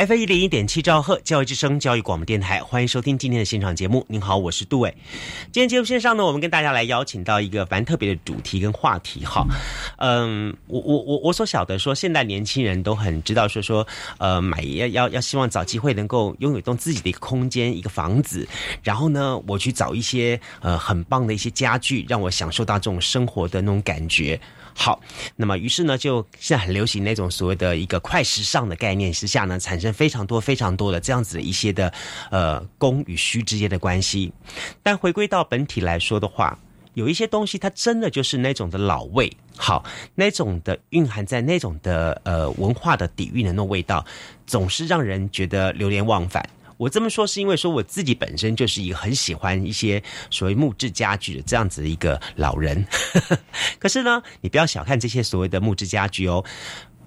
F 一零一点七兆赫教育之声教育广播电台，欢迎收听今天的现场节目。您好，我是杜伟。今天节目线上呢，我们跟大家来邀请到一个蛮特别的主题跟话题哈。嗯，我我我我所晓得说，现代年轻人都很知道说说，呃，买要要要希望找机会能够拥有一栋自己的一个空间，一个房子，然后呢，我去找一些呃很棒的一些家具，让我享受到这种生活的那种感觉。好，那么于是呢，就现在很流行那种所谓的一个快时尚的概念之下呢，产生非常多非常多的这样子一些的呃供与需之间的关系。但回归到本体来说的话，有一些东西它真的就是那种的老味，好，那种的蕴含在那种的呃文化的底蕴的那种味道，总是让人觉得流连忘返。我这么说是因为说我自己本身就是一个很喜欢一些所谓木质家具的这样子的一个老人，可是呢，你不要小看这些所谓的木质家具哦，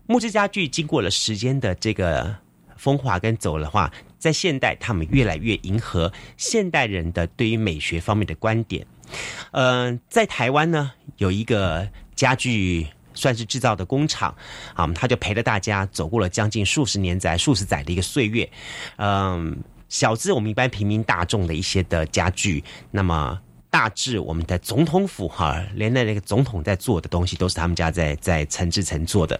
木质家具经过了时间的这个风华跟走的话，在现代他们越来越迎合现代人的对于美学方面的观点。嗯，在台湾呢，有一个家具。算是制造的工厂，啊，他就陪着大家走过了将近数十年载、数十载的一个岁月。嗯，小至我们一般平民大众的一些的家具，那么大至我们的总统府哈，连那那个总统在做的东西，都是他们家在在陈制成做的。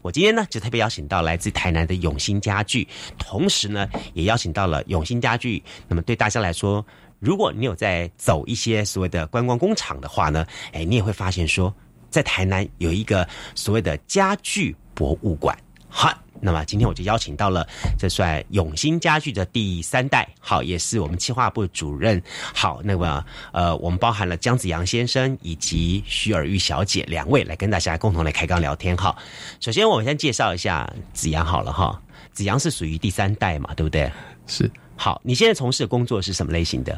我今天呢，就特别邀请到来自台南的永兴家具，同时呢，也邀请到了永兴家具。那么对大家来说，如果你有在走一些所谓的观光工厂的话呢，哎，你也会发现说。在台南有一个所谓的家具博物馆，好，那么今天我就邀请到了，这算永兴家具的第三代，好，也是我们企划部主任，好，那么呃，我们包含了姜子阳先生以及徐尔玉小姐两位来跟大家共同来开刚聊天，哈。首先我们先介绍一下子阳好了哈，子阳是属于第三代嘛，对不对？是。好，你现在从事的工作是什么类型的？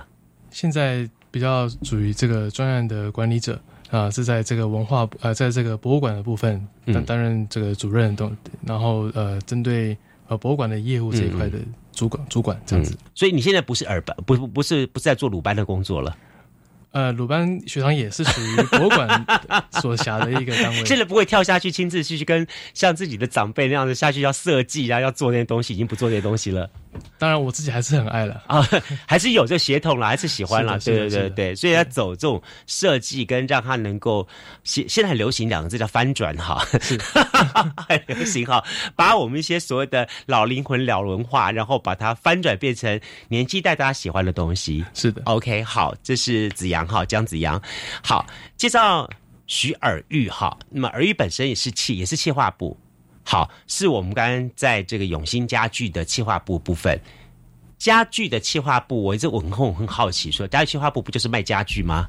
现在比较属于这个专案的管理者。啊，是在这个文化呃，在这个博物馆的部分担担任这个主任，都然后呃，针对呃博物馆的业务这一块的主管主管这样子。所以你现在不是耳班，不不不是不是在做鲁班的工作了。呃，鲁班学堂也是属于博物馆 所辖的一个单位。现在不会跳下去亲自去去跟像自己的长辈那样子下去要设计啊，要做那些东西，已经不做这些东西了。当然，我自己还是很爱了啊，还是有这协同了，还是喜欢了。对对对对，所以要走这种设计，跟让他能够现现在很流行两个字叫翻转哈，是 很流行哈，把我们一些所谓的老灵魂、老文化，然后把它翻转变成年纪代大家喜欢的东西。是的，OK，好，这是子阳好，姜子阳。好，介绍徐尔玉哈，那么尔玉本身也是气，也是气化部。好，是我们刚刚在这个永兴家具的企划部部分，家具的企划部，我一直我很很好奇，说家具企划部不就是卖家具吗？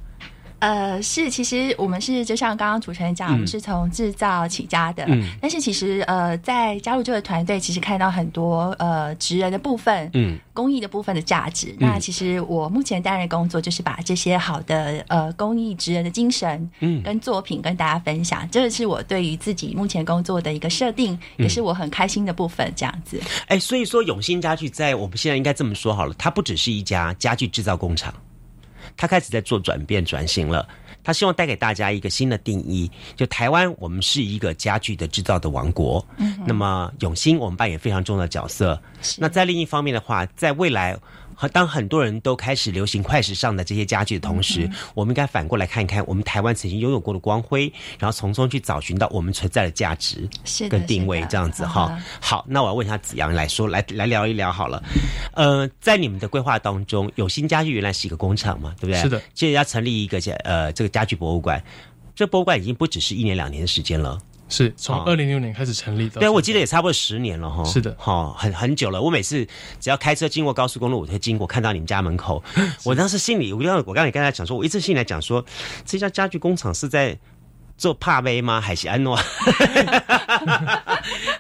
呃，是，其实我们是就像刚刚主持人讲，我们是从制造起家的。嗯，但是其实呃，在加入这个团队，其实看到很多呃职人的部分，嗯，工艺的部分的价值。那其实我目前担任工作，就是把这些好的呃工艺职人的精神，嗯，跟作品跟大家分享。这个是我对于自己目前工作的一个设定，也是我很开心的部分。这样子，哎，所以说永兴家具在我们现在应该这么说好了，它不只是一家家具制造工厂。他开始在做转变转型了，他希望带给大家一个新的定义，就台湾我们是一个家具的制造的王国。嗯，那么永兴我们扮演非常重要的角色。那在另一方面的话，在未来。和当很多人都开始流行快时尚的这些家具的同时，我们应该反过来看一看我们台湾曾经拥有过的光辉，然后从中去找寻到我们存在的价值跟定位，这样子哈。好，那我要问一下子阳来说，来来聊一聊好了。呃，在你们的规划当中，有新家具原来是一个工厂嘛，对不对？是的。接着要成立一个家呃这个家具博物馆，这博物馆已经不只是一年两年的时间了。是从二零零六年开始成立的，对，我记得也差不多十年了哈。是的，哈，很很久了。我每次只要开车经过高速公路，我会经过看到你们家门口，我当时心里，我刚我刚才跟他讲说，我一次性来讲说，这家家具工厂是在做帕威吗？还是安诺？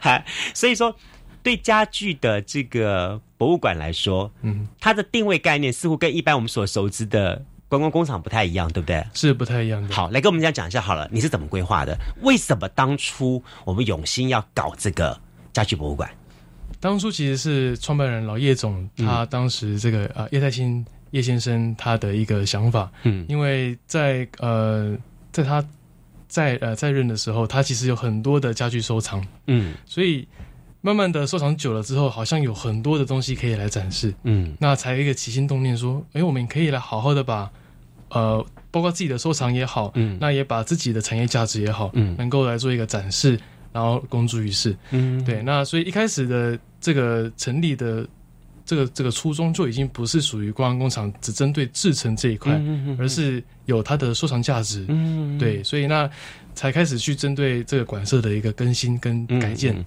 还所以说，对家具的这个博物馆来说，嗯，它的定位概念似乎跟一般我们所熟知的。观光工厂不太一样，对不对？是不太一样的。好，来跟我们家讲一下好了，你是怎么规划的？为什么当初我们永兴要搞这个家具博物馆？当初其实是创办人老叶总，他当时这个呃叶太清叶先生他的一个想法，嗯，因为在呃在他在呃在任的时候，他其实有很多的家具收藏，嗯，所以慢慢的收藏久了之后，好像有很多的东西可以来展示，嗯，那才一个起心动念说，哎，我们可以来好好的把呃包括自己的收藏也好，嗯，那也把自己的产业价值也好，嗯，能够来做一个展示。然后公诸于世，嗯，对，那所以一开始的这个成立的这个这个初衷就已经不是属于观光工厂只针对制成这一块，嗯而是有它的收藏价值，嗯，对，所以那才开始去针对这个馆舍的一个更新跟改建。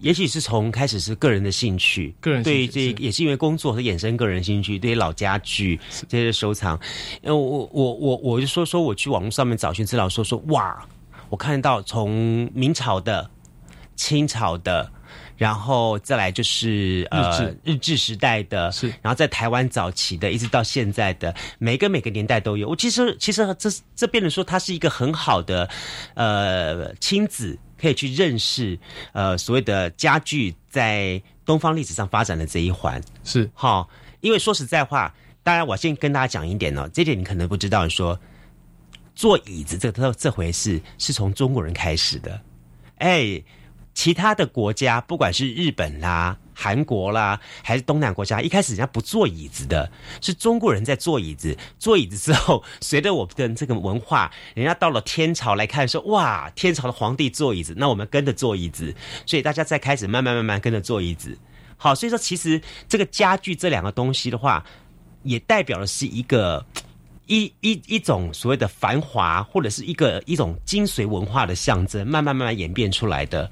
也许是从开始是个人的兴趣，个人对这也是因为工作和衍生个人兴趣，对于老家具这些收藏。呃，我我我我就说说我去网络上面找寻资料，说说哇。我看到从明朝的、清朝的，然后再来就是呃日治时代的，是，然后在台湾早期的，一直到现在的，每个每个年代都有。我其实其实这这变得说，它是一个很好的呃亲子可以去认识呃所谓的家具在东方历史上发展的这一环是好，因为说实在话，当然我先跟大家讲一点哦，这点你可能不知道说。坐椅子这这这回事是从中国人开始的，哎，其他的国家不管是日本啦、韩国啦，还是东南国家，一开始人家不坐椅子的，是中国人在坐椅子。坐椅子之后，随着我们的这个文化，人家到了天朝来看说，哇，天朝的皇帝坐椅子，那我们跟着坐椅子，所以大家再开始慢慢慢慢跟着坐椅子。好，所以说其实这个家具这两个东西的话，也代表的是一个。一一一种所谓的繁华，或者是一个一种精髓文化的象征，慢慢慢慢演变出来的。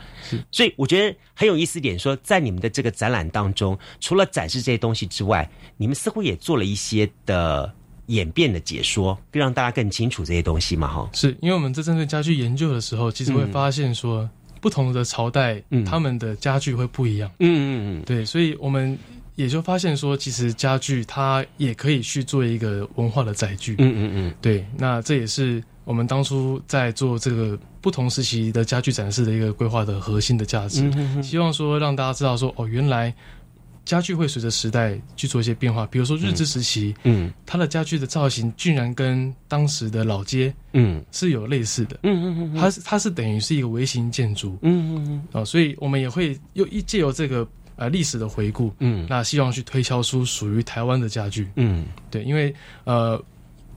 所以我觉得很有意思一点，说在你们的这个展览当中，除了展示这些东西之外，你们似乎也做了一些的演变的解说，让大家更清楚这些东西嘛？哈，是因为我们在针对家具研究的时候，其实会发现说，不同的朝代，嗯他们的家具会不一样。嗯嗯嗯，对，所以我们。也就发现说，其实家具它也可以去做一个文化的载具。嗯嗯嗯，对。那这也是我们当初在做这个不同时期的家具展示的一个规划的核心的价值。希望说让大家知道说，哦，原来家具会随着时代去做一些变化。比如说日治时期，嗯，它的家具的造型居然跟当时的老街，嗯，是有类似的。嗯嗯嗯，它是它是等于是一个微型建筑。嗯嗯嗯，啊，所以我们也会又一借由这个。呃，历史的回顾，嗯，那希望去推敲出属于台湾的家具，嗯，对，因为呃，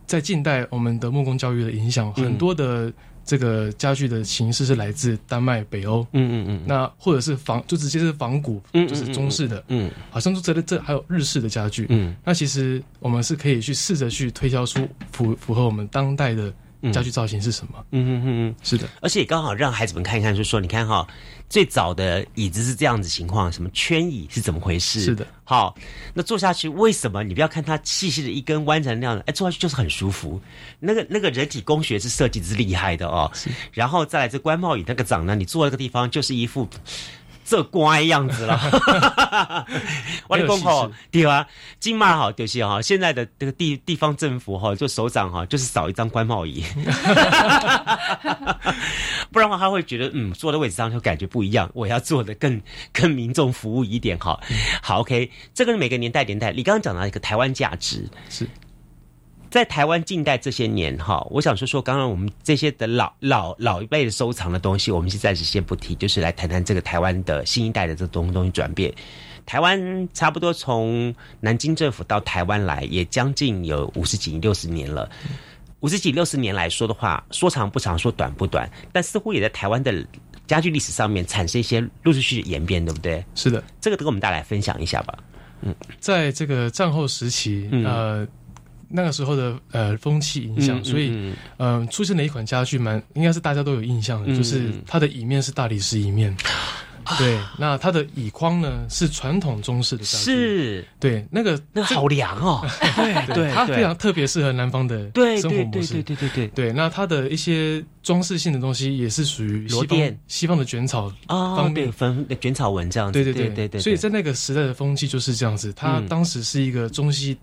在近代我们的木工教育的影响，很多的这个家具的形式是来自丹麦、北欧，嗯嗯嗯，那或者是仿，就直接是仿古，就是中式的，嗯，好像说这这还有日式的家具，嗯，那其实我们是可以去试着去推敲出符符合我们当代的。家具造型是什么？嗯嗯嗯嗯，是的，而且也刚好让孩子们看一看，就说你看哈，最早的椅子是这样子情况，什么圈椅是怎么回事？是的，好，那坐下去为什么？你不要看它细细的一根弯成那样的，哎，坐下去就是很舒服。那个那个人体工学是设计是厉害的哦。然后再来这官帽椅那个长呢，你坐那个地方就是一副。这乖样子了，我的公吼对啊，金马好就是哈，现在的这个地地方政府哈，就首长哈，就是少一张官帽椅，不然的话他会觉得嗯，坐的位置上就感觉不一样，我要做的更 更民众服务一点哈。好，OK，这个是每个年代年代，你刚刚讲到一个台湾价值是。在台湾近代这些年，哈，我想说说，刚刚我们这些的老老老一辈的收藏的东西，我们是暂时先不提，就是来谈谈这个台湾的新一代的这东东西转变。台湾差不多从南京政府到台湾来，也将近有五十几六十年了。五十几六十年来说的话，说长不长，说短不短，但似乎也在台湾的家具历史上面产生一些陆陆续续的演变，对不对？是的，这个跟我们大家来分享一下吧。嗯，在这个战后时期，呃。那个时候的呃风气影响，所以嗯出现了一款家具，蛮应该是大家都有印象的，就是它的椅面是大理石椅面。对，那它的椅框呢是传统中式的家具。是，对，那个那个好凉哦。对 对，它非常特别适合南方的生活模式。对对对对对对。那它的一些装饰性的东西也是属于西方西方的卷草方便分卷草纹这样子。对对对对对。所以在那个时代的风气就是这样子，它当时是一个中西。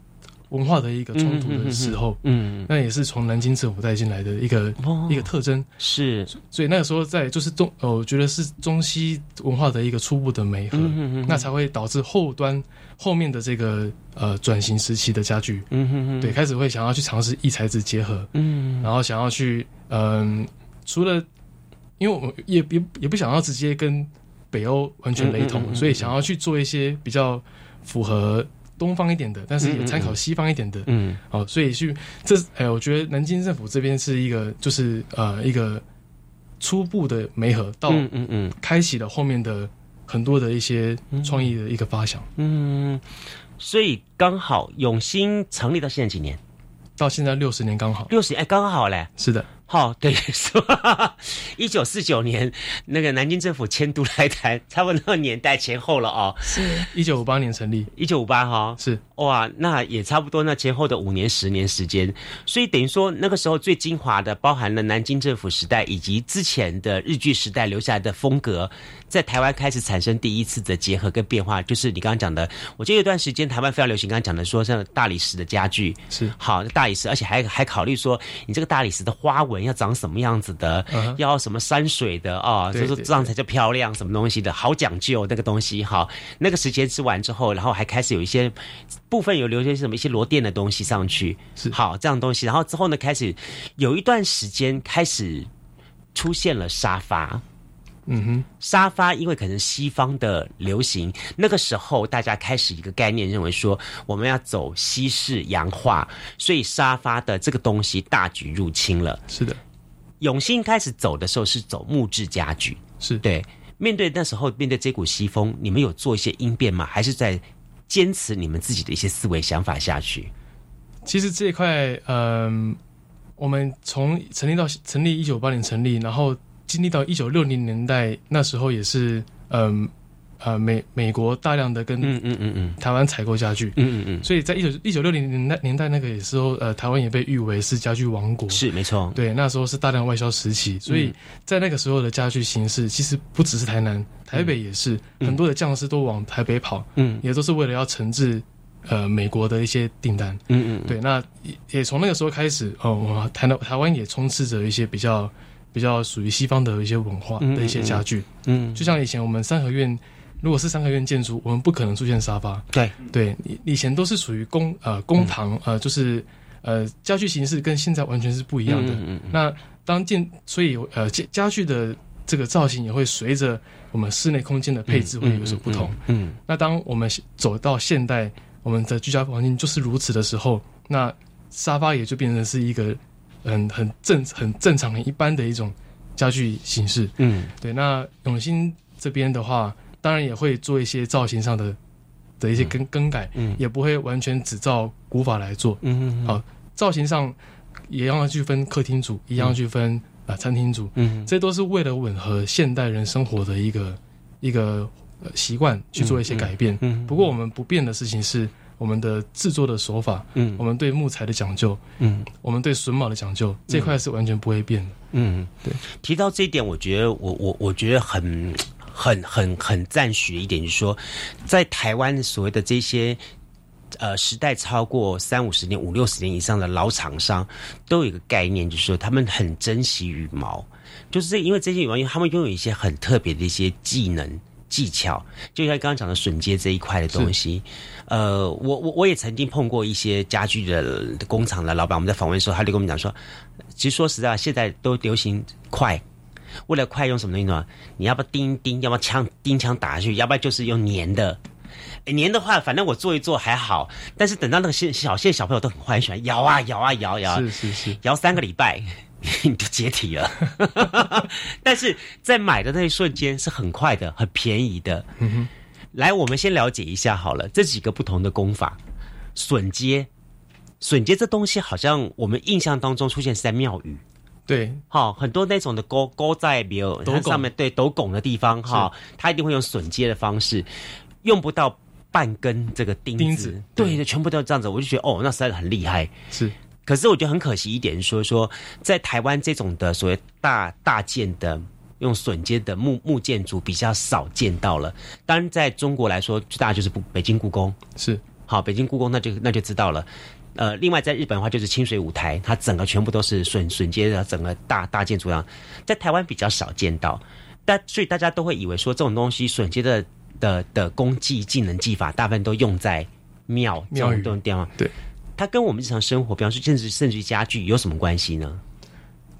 文化的一个冲突的时候，嗯，那也是从南京政府带进来的一个一个特征，是，所以那个时候在就是中，呃，我觉得是中西文化的一个初步的媒合，那才会导致后端后面的这个呃转型时期的加剧，嗯哼哼，对，开始会想要去尝试异材质结合，嗯，然后想要去，嗯，除了，因为我们也也也不想要直接跟北欧完全雷同，所以想要去做一些比较符合。东方一点的，但是也参考西方一点的，嗯，好，所以去这，哎，我觉得南京政府这边是一个，就是呃，一个初步的媒合，到嗯嗯嗯，开启了后面的很多的一些创意的一个发想，嗯，所以刚好永兴成立到现在几年？到现在六十年刚好，六十哎，刚好嘞，是的。好，对，说一九四九年那个南京政府迁都来台，差不多年代前后了哦。是。一九五八年成立，一九五八哈，是。哇，那也差不多那前后的五年十年时间，所以等于说那个时候最精华的，包含了南京政府时代以及之前的日据时代留下来的风格，在台湾开始产生第一次的结合跟变化，就是你刚刚讲的，我记得有段时间台湾非常流行，刚刚讲的说像大理石的家具是好大理石，而且还还考虑说你这个大理石的花纹。要长什么样子的？要什么山水的啊？就是这样才叫漂亮，什么东西的好讲究那个东西哈。那个时间吃完之后，然后还开始有一些部分有留些什么一些螺钿的东西上去，是好这样东西。然后之后呢，开始有一段时间开始出现了沙发。嗯哼，沙发因为可能西方的流行，那个时候大家开始一个概念，认为说我们要走西式洋化，所以沙发的这个东西大举入侵了。是的，永兴开始走的时候是走木质家具，是对。面对那时候面对这股西风，你们有做一些应变吗？还是在坚持你们自己的一些思维想法下去？其实这一块，嗯，我们从成立到成立一九八零成立，然后。经历到一九六零年代，那时候也是，嗯，呃，美美国大量的跟嗯嗯嗯嗯。台湾采购家具，嗯嗯嗯，所以在一九一九六零年代年代那个时候，呃，台湾也被誉为是家具王国，是没错，对，那时候是大量外销时期，所以在那个时候的家具形式，其实不只是台南，台北也是。很多的匠师都往台北跑，嗯，也都是为了要承制呃美国的一些订单，嗯嗯，对，那也从那个时候开始，哦，台台湾也充斥着一些比较。比较属于西方的一些文化的一些家具，嗯，就像以前我们三合院，如果是三合院建筑，我们不可能出现沙发，对。对，以前都是属于公呃公堂呃，就是呃家具形式跟现在完全是不一样的。嗯那当建，所以呃家家具的这个造型也会随着我们室内空间的配置会有所不同。嗯，那当我们走到现代，我们的居家环境就是如此的时候，那沙发也就变成是一个。很很正很正常很一般的一种家具形式，嗯，对。那永兴这边的话，当然也会做一些造型上的的一些更更改，嗯，也不会完全只照古法来做，嗯嗯。好，造型上也要去分客厅组，一样去分啊餐厅组，嗯，这都是为了吻合现代人生活的一个一个习惯去做一些改变。嗯，不过我们不变的事情是。我们的制作的手法，嗯，我们对木材的讲究，嗯，我们对榫卯的讲究，这块是完全不会变的，嗯，对。提到这一点，我觉得我我我觉得很很很很赞许的一点，就是说，在台湾所谓的这些呃时代超过三五十年、五六十年以上的老厂商，都有一个概念，就是说他们很珍惜羽毛，就是因为这些羽毛，因为他们拥有一些很特别的一些技能。技巧，就像刚刚讲的榫接这一块的东西，呃，我我我也曾经碰过一些家具的工厂的老板，我们在访问的时候，他就跟我们讲说，其实说实在，现在都流行快，为了快用什么东西呢？你要不钉钉，要么枪钉枪打下去，要不然就是用粘的。粘的话，反正我做一做还好，但是等到那个现小现在小朋友都很坏，很喜欢摇啊摇啊摇摇，是是是，摇三个礼拜。你就解体了，但是在买的那一瞬间是很快的，很便宜的。来，我们先了解一下好了，这几个不同的功法，榫接，榫接这东西好像我们印象当中出现是在庙宇，对，好，很多那种的勾勾在比如它上面对斗拱的地方哈，它一定会用榫接的方式，用不到半根这个钉子，对，全部都这样子，我就觉得哦，那实在是很厉害，是。可是我觉得很可惜一点，说说在台湾这种的所谓大大件的用榫接的木木建筑比较少见到了。当然，在中国来说，最大就是不北京故宫是好，北京故宫那就那就知道了。呃，另外在日本的话就是清水舞台，它整个全部都是榫榫接的整个大大建筑样，在台湾比较少见到，但所以大家都会以为说这种东西榫接的的的功技技能技法，大部分都用在庙庙宇这种地方。对，它跟我们日常生活，比方说甚至甚至于家具有什么关系呢？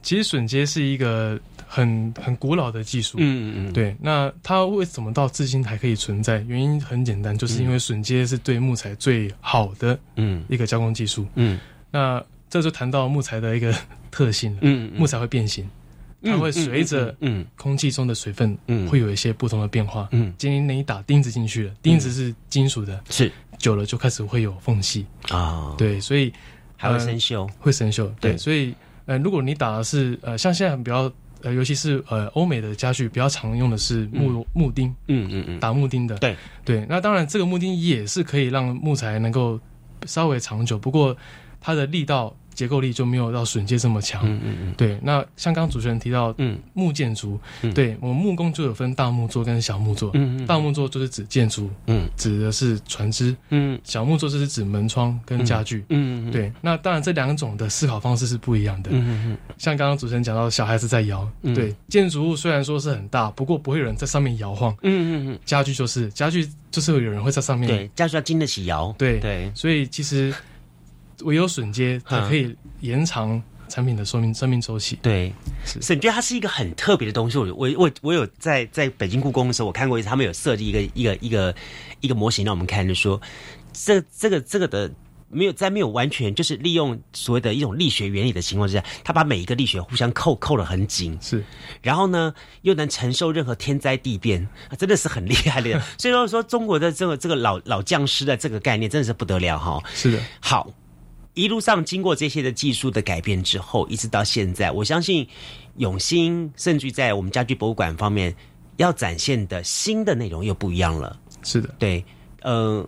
其实榫接是一个很很古老的技术，嗯嗯嗯，对。那它为什么到至今还可以存在？原因很简单，就是因为榫接是对木材最好的嗯一个加工技术。嗯那这就谈到木材的一个 特性了，嗯木材会变形，它会随着嗯空气中的水分嗯会有一些不同的变化。嗯今天你打钉子进去了，钉子是金属的，是久了就开始会有缝隙，啊，，对，所以还会生锈。会生锈。对，所以呃，如果你打的是呃，像现在比较呃，尤其是呃欧美的家具比较常用的是木、木钉，嗯嗯嗯，打木钉的。对对，那当然这个木钉也是可以让木材能够稍微长久，不过它的力道。结构力就没有到榫接这么强。嗯嗯嗯对，那像刚刚主持人提到嗯木建筑，嗯对我们木工就有分大木作跟小木作。嗯嗯大木作就是指建筑，嗯指的是船只；嗯小木作就是指门窗跟家具。嗯嗯，对，那当然这两种的思考方式是不一样的。嗯嗯像刚刚主持人讲到，小孩子在摇，嗯对，建筑物虽然说是很大，不过不会有人在上面摇晃。嗯嗯嗯家具就是家具，就是有人会在上嗯，面。对，家具要经得起摇。对对，所以其实唯有笋接才可以延长产品的寿命生命周期。对，是所以你觉得它是一个很特别的东西？我我我我有在在北京故宫的时候，我看过一次，他们有设计一个一个一个一个模型让我们看，就说这这个这个的。没有在没有完全就是利用所谓的一种力学原理的情况之下，他把每一个力学互相扣扣的很紧，是然后呢又能承受任何天灾地变，啊、真的是很厉害的。所以说说中国的这个这个老老匠师的这个概念真的是不得了哈、是的，好，一路上经过这些的技术的改变之后，一直到现在，我相信永兴甚至在我们家具博物馆方面要展现的新的内容又不一样了。是的，对，呃，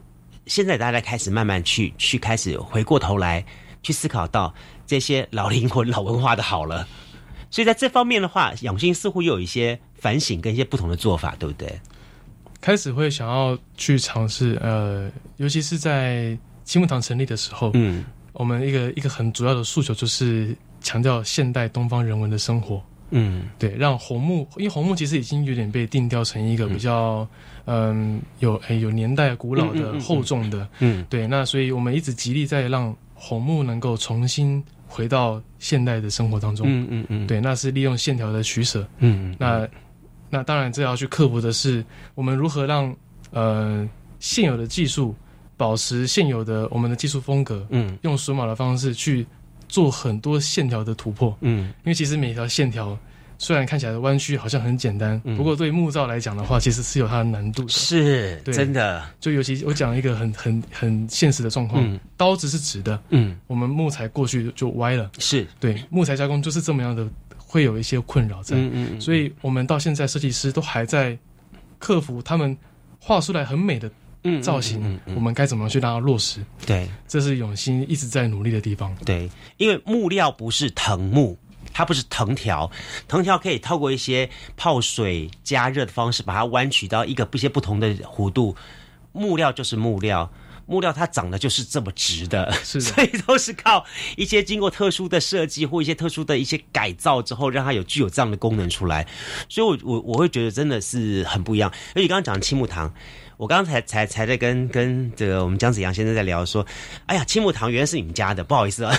现在大家开始慢慢去去开始回过头来去思考到这些老灵魂、老文化的好了。所以在这方面的话，永兴似乎又有一些反省跟一些不同的做法，对不对？开始会想要去尝试，呃，尤其是在青木堂成立的时候，嗯我们一个一个很主要的诉求就是强调现代东方人文的生活。嗯对，让红木，因为红木其实已经有点被定调成一个比较，嗯，有诶有年代古老的、厚重的，嗯对，那所以我们一直极力在让红木能够重新回到现代的生活当中。嗯嗯嗯，对，那是利用线条的取舍。嗯，那那当然，这要去克服的是我们如何让呃现有的技术保持现有的我们的技术风格，嗯用榫码的方式去做很多线条的突破。嗯因为其实每条线条虽然看起来的弯曲好像很简单，嗯不过对木造来讲的话，其实是有它的难度的。是对真的，就尤其我讲一个很很很现实的状况，嗯刀子是直的，嗯我们木材过去就歪了。是，对，木材加工就是这么样的，会有一些困扰在。嗯嗯所以我们到现在设计师都还在克服他们画出来很美的嗯造型，嗯嗯我们该怎么去让它落实？对这是永兴一直在努力的地方。对，因为木料不是藤木。它不是藤条，藤条可以透过一些泡水加热的方式，把它弯曲到一个一些不同的弧度。木料就是木料，木料它长得就是这么直的，是的 所以都是靠一些经过特殊的设计或一些特殊的一些改造之后，让它有具有这样的功能出来。所以我，我我会觉得真的是很不一样。而且刚刚讲的青木堂，我刚才才才在跟跟这个我们姜子阳先生在聊说，哎呀，青木堂原来是你们家的，不好意思啊。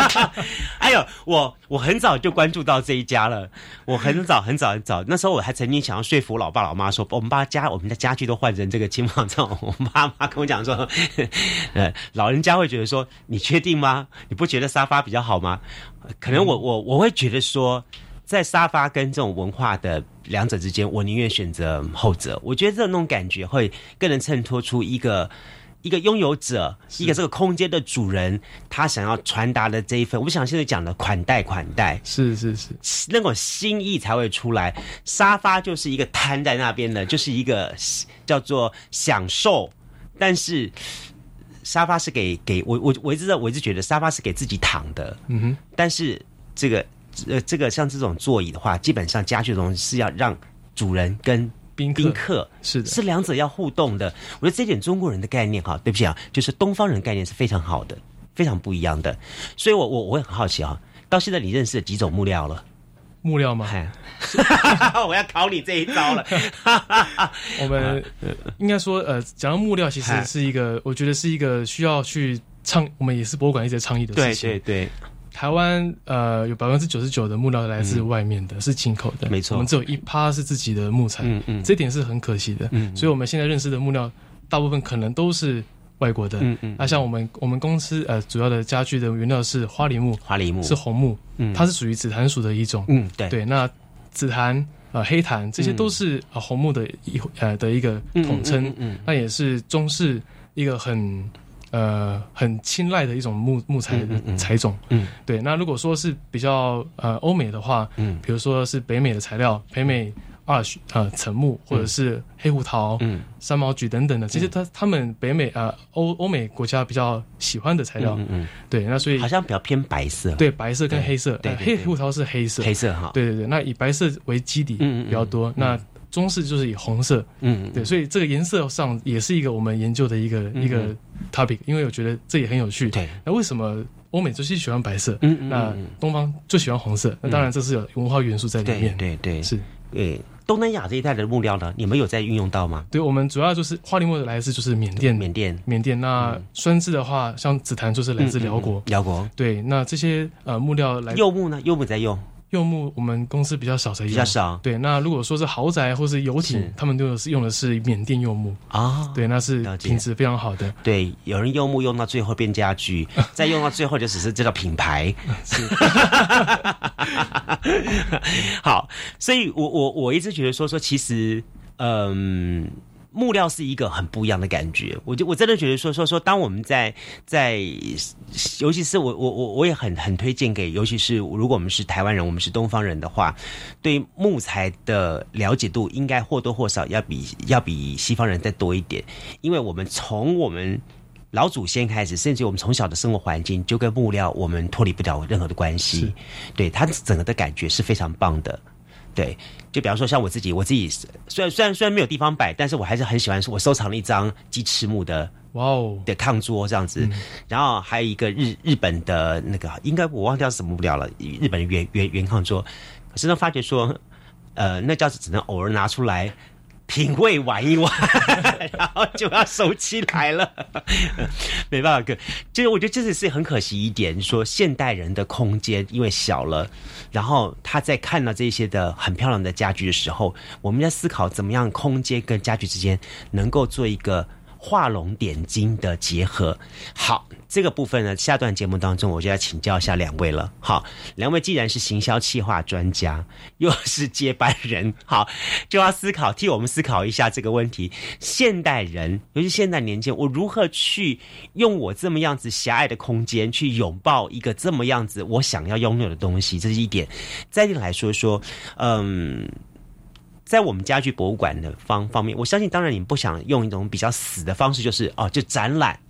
哎呦，我我很早就关注到这一家了，我很早很早很早，那时候我还曾经想要说服老爸老妈说，我们把家我们的家具都换成这个青木堂这种。我妈妈跟我讲说，呃，老人家会觉得说，你确定吗？你不觉得沙发比较好吗？可能我我我会觉得说。在沙发跟这种文化的两者之间，我宁愿选择后者。我觉得这种感觉会更能衬托出一个一个拥有者，一个这个空间的主人，他想要传达的这一份，我想现在讲的款待款待，是是是，那种心意才会出来。沙发就是一个瘫在那边的，就是一个叫做享受，但是沙发是给给我我我一直我一直觉得沙发是给自己躺的，嗯哼，但是这个呃，这个像这种座椅的话，基本上家具的东西是要让主人跟宾客宾客是的，是两者要互动的。我觉得这点中国人的概念哈，对不起啊，就是东方人概念是非常好的。非常不一样的。所以我我我会很好奇啊，到现在你认识了几种木料了？木料吗？我要考你这一招了。我们应该说，呃，讲到木料，其实是一个，我觉得是一个需要去倡，我们也是博物馆一直倡议的事情。对对对。台湾呃，有百分之九十九的木料来自外面的，是进口的。没错。我们只有一趴是自己的木材。嗯嗯。这点是很可惜的。嗯。所以我们现在认识的木料，大部分可能都是外国的。嗯嗯。那像我们我们公司呃，主要的家具的原料是花梨木。花梨木是红木。嗯。它是属于紫檀属的一种。嗯，对。对，那紫檀。呃，黑檀这些都是呃红木的一呃的一个统称，嗯那也是中式一个很呃很青睐的一种木木材的材种。嗯，对。那如果说是比较呃欧美的话，嗯，比如说是北美的材料，北美。二呃沉木或者是黑胡桃、嗯。三毛榉等等的，这些他他们北美呃欧欧美国家比较喜欢的材料，嗯嗯，对，那所以好像比较偏白色，对，白色跟黑色，对，黑胡桃是黑色，黑色哈，对对对，那以白色为基底比较多，那中式就是以红色，嗯，对，所以这个颜色上也是一个我们研究的一个一个 topic，因为我觉得这也很有趣，对，那为什么欧美就是喜欢白色，嗯嗯，那东方就喜欢红色，那当然这是有文化元素在里面，对对是，对。东南亚这一带的木料呢，你们有在运用到吗？对，我们主要就是花梨木的来自就是缅甸，缅甸，缅甸。那酸质的话，像紫檀就是来自辽国，辽国。对，那这些呃木料来柚木呢？柚木在用。柚木我们公司比较少才用，比较少。对，那如果说是豪宅或是游艇，他们都是用的是缅甸柚木啊。对，那是品质非常好的。对，有人柚木用到最后变家具，再用到最后就只是这个品牌。好，所以我我我一直觉得说说，其实嗯。木料是一个很不一样的感觉，我就我真的觉得说说说，当我们在在，尤其是我我我我也很很推荐给，尤其是如果我们是台湾人，我们是东方人的话，对木材的了解度应该或多或少要比要比西方人再多一点，因为我们从我们老祖先开始，甚至我们从小的生活环境就跟木料我们脱离不了任何的关系，对它整个的感觉是非常棒的。对，就比方说像我自己，我自己虽然虽然虽然没有地方摆，但是我还是很喜欢。我收藏了一张鸡翅木的哇哦的炕桌这样子，然后还有一个日日本的那个，应该我忘掉是什么木料了，日本的原原原炕桌。可是呢，发觉说，呃，那叫是只能偶尔拿出来。品味玩一玩，然后就要收起来了，没办法，哥，就是我觉得这是是很可惜一点，说现代人的空间因为小了，然后他在看到这些的很漂亮的家具的时候，我们在思考怎么样空间跟家具之间能够做一个。画龙点睛的结合，好，这个部分呢，下段节目当中我就要请教一下两位了。好，两位既然是行销企划专家，又是接班人，好，就要思考替我们思考一下这个问题：现代人，尤其现代年轻，我如何去用我这么样子狭隘的空间，去拥抱一个这么样子我想要拥有的东西？这是一点。再一点来说说，嗯。在我们家具博物馆的方方面，我相信，当然你们不想用一种比较死的方式，就是哦，就展览，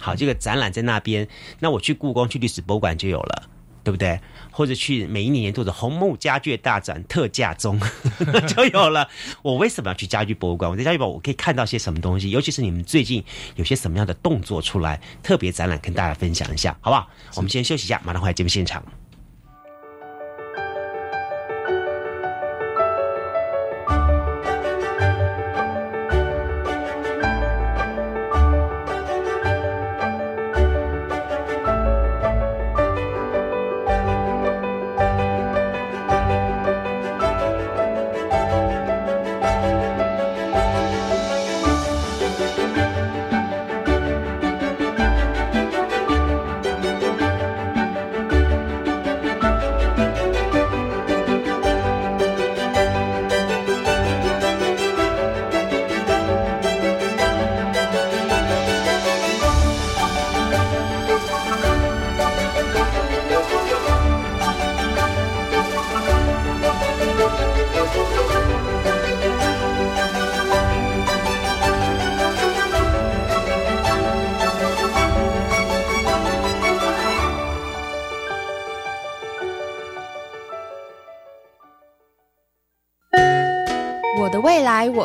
好，这个展览在那边，那我去故宫、去历史博物馆就有了，对不对？或者去每一年年度的红木家具大展特价中 就有了。我为什么要去家具博物馆？我在家具博物馆我可以看到些什么东西？尤其是你们最近有些什么样的动作出来，特别展览跟大家分享一下，好不好？我们先休息一下，马上回来节目现场。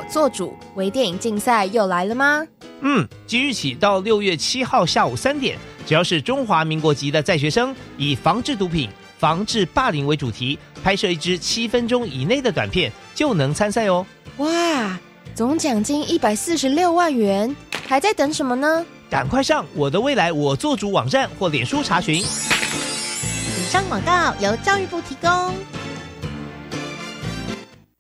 做主，微电影竞赛又来了吗？嗯，即日起到六月七号下午三点。只要是中华民国籍的在学生，以防治毒品、防治霸凌为主题，拍摄一支七分钟以内的短片，就能参赛哦。哇，总奖金一百四十六万元，还在等什么呢？赶快上我的未来我做主网站或脸书查询。以上广告由教育部提供。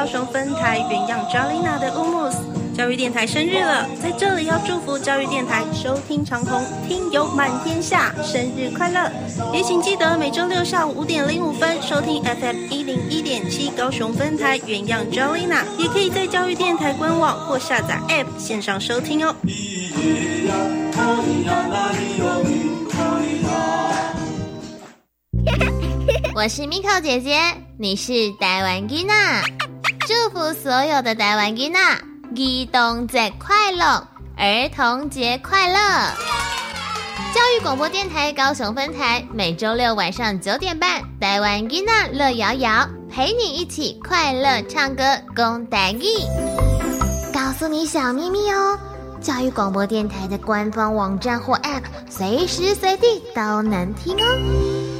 高雄分台原样 Jolina 的乌木斯。教育电台生日了，在这里要祝福教育电台收听长虹，听友满天下，生日快乐！也请记得每周六下午五点零五分收听 FM 一零一点七高雄分台原样 Jolina，也可以在教育电台官网或下载 App 线上收听哦。我是 Miko 姐姐，你是台湾吉娜，祝福所有的台湾吉娜儿童节快乐，儿童节快乐！教育广播电台高雄分台每周六晚上九点半，台湾吉娜乐摇摇陪你一起快乐唱歌，公台语，告诉你小秘密哦！教育广播电台的官方网站或 App，随时随地都能听哦。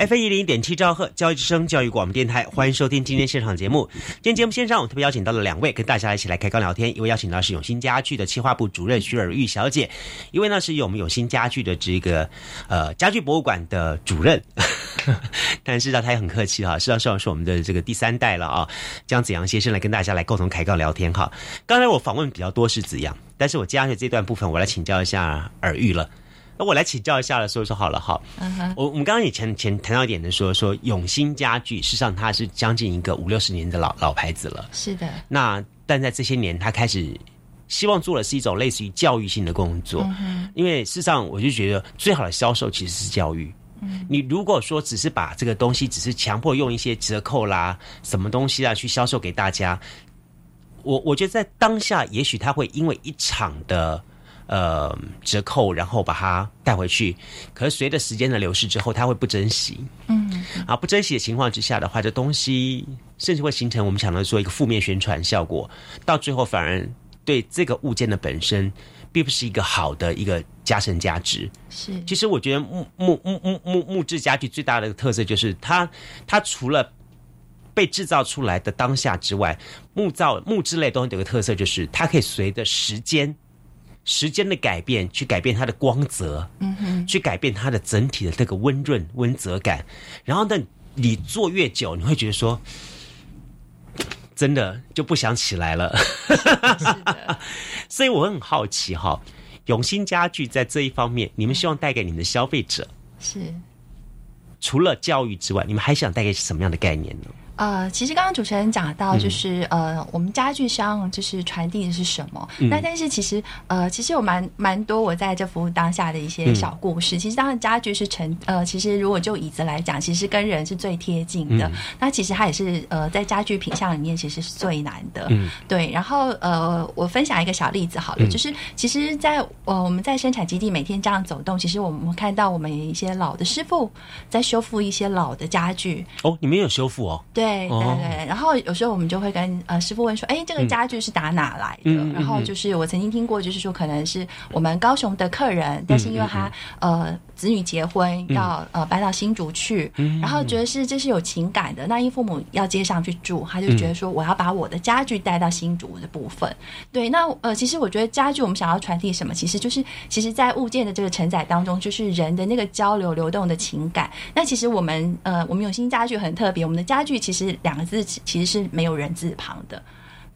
F 一零点七兆赫教育之声教育广播电台，欢迎收听今天现场节目。今天节目线上，我特别邀请到了两位，跟大家一起来开刚聊天。一位邀请到是永新家具的企划部主任徐尔玉小姐，一位呢是我们永新家具的这个呃家具博物馆的主任。但是呢，他也很客气哈，实际上是我们的这个第三代了啊，江子阳先生来跟大家来共同开杠聊天哈。刚才我访问比较多是子阳，但是我接下去这段部分，我来请教一下尔玉了。那我来请教一下了，说说好了哈。我我们刚刚也前前谈到一点的说说永兴家具，事实上它是将近一个五六十年的老老牌子了。是的。那但在这些年，他开始希望做的是一种类似于教育性的工作，因为事实上我就觉得最好的销售其实是教育。你如果说只是把这个东西只是强迫用一些折扣啦、什么东西啊去销售给大家，我我觉得在当下也许他会因为一场的。呃，折扣，然后把它带回去。可是随着时间的流逝之后，他会不珍惜。嗯，啊，不珍惜的情况之下的话，这东西甚至会形成我们想到说一个负面宣传效果，到最后反而对这个物件的本身，并不是一个好的一个加成价值。是，其实我觉得木木木木木木质家具最大的特色就是它，它除了被制造出来的当下之外，木造木质类东西有个特色就是它可以随着时间。时间的改变，去改变它的光泽，嗯哼，去改变它的整体的这个温润温泽感。然后呢，你做越久，你会觉得说，真的就不想起来了。哈哈哈，所以我很好奇哈，永兴家具在这一方面，你们希望带给你们的消费者是除了教育之外，你们还想带给什么样的概念呢？呃，其实刚刚主持人讲到，就是呃，我们家具商就是传递的是什么？那但是其实呃，其实有蛮蛮多我在这服务当下的一些小故事。其实当然家具是成呃，其实如果就椅子来讲，其实跟人是最贴近的。那其实它也是呃，在家具品相里面其实是最难的。对，然后呃，我分享一个小例子好了，就是其实，在呃我们在生产基地每天这样走动，其实我们看到我们一些老的师傅在修复一些老的家具。哦，你们有修复哦？对。对对对，然后有时候我们就会跟呃师傅问说，哎，这个家具是打哪来的？然后就是我曾经听过，就是说可能是我们高雄的客人，但是因为他呃。子女结婚要呃搬到新竹去，然后觉得是这是有情感的。那因父母要接上去住，他就觉得说我要把我的家具带到新竹的部分。对，那呃其实我觉得家具我们想要传递什么，其实就是其实在物件的这个承载当中，就是人的那个交流流动的情感。那其实我们呃我们永新家具很特别，我们的家具其实两个字其实是没有人字旁的。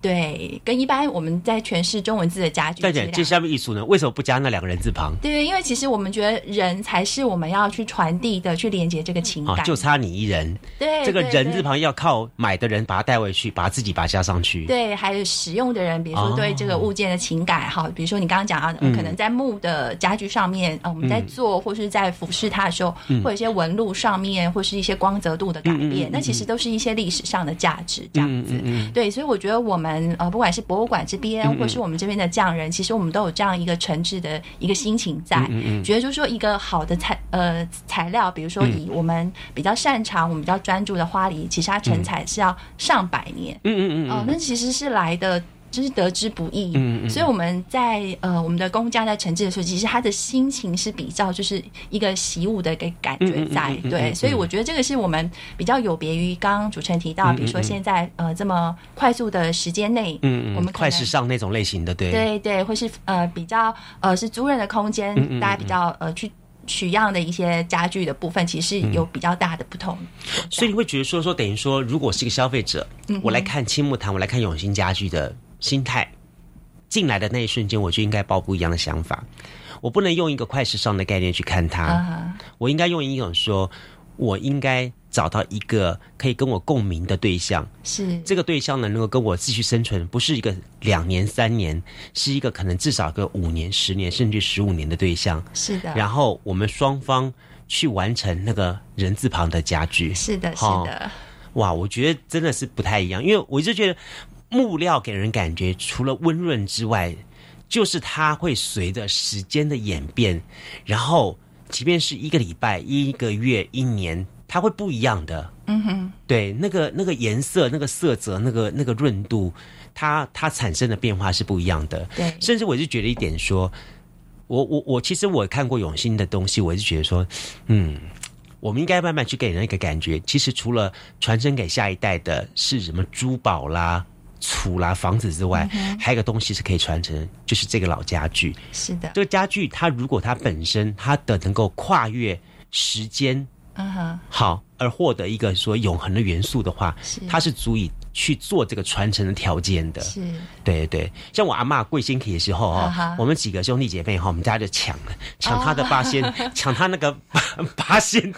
对，跟一般我们在诠释中文字的家具，再讲，这下面艺术呢，为什么不加那两个人字旁？对，因为其实我们觉得人才是我们要去传递的，去连接这个情感。就差你一人。对，这个人字旁要靠买的人把它带回去，把它自己把它加上去。对，还有使用的人，比如说对这个物件的情感哈，比如说你刚刚讲啊，可能在木的家具上面，呃，我们在做或是在俯视它的时候，会有一些纹路上面，或是一些光泽度的改变，那其实都是一些历史上的价值，这样子。对，所以我觉得我们呃，不管是博物馆这边，或是我们这边的匠人，其实我们都有这样一个诚挚的一个心情在，觉得就是说一个好的材呃材料，比如说以我们比较擅长、我们比较专注的花梨，其实它成材是要上百年，嗯嗯嗯，哦，那其实是来的。就是得之不易，嗯，所以我们在呃我们的工匠在承制的时候，其实他的心情是比较就是一个习武的一个感觉在，对，所以我觉得这个是我们比较有别于刚刚主持人提到，比如说现在呃这么快速的时间内，嗯，我们快时尚那种类型的，对，对对，或是呃比较呃是租人的空间，大家比较呃去取样的一些家具的部分，其实有比较大的不同。所以你会觉得说说等于说，如果是一个消费者，我来看青木堂，我来看永兴家具的。心态进来的那一瞬间，我就应该抱不一样的想法。我不能用一个快时尚的概念去看它，我应该用一种说，我应该找到一个可以跟我共鸣的对象。是这个对象呢，能够跟我继续生存，不是一个两年三年，是一个可能至少个五年、十年甚至十五年的对象。是的。然后我们双方去完成那个人字旁的家具。是的，是的。哇，我觉得真的是不太一样，因为我一直觉得。木料给人感觉，除了温润之外，就是它会随着时间的演变，然后即便是一个礼拜、一个月、一年，它会不一样的。嗯哼，对，那个那个颜色、那个色泽、那个那个润度，它它产生的变化是不一样的。对，甚至我就觉得一点，说我我我，其实我看过永兴的东西，我就觉得说，嗯，我们应该慢慢去给人一个感觉，其实除了传承给下一代的是什么珠宝啦。储啦房子之外，还有一个东西是可以传承，就是这个老家具。是的，这个家具它如果它本身它的能够跨越时间，嗯哼，好，而获得一个说永恒的元素的话，是。它是足以去做这个传承的条件的。是，对对。像我阿妈贵仙体的时候啊，我们几个兄弟姐妹哈，我们家就抢了抢他的八仙，抢他那个八仙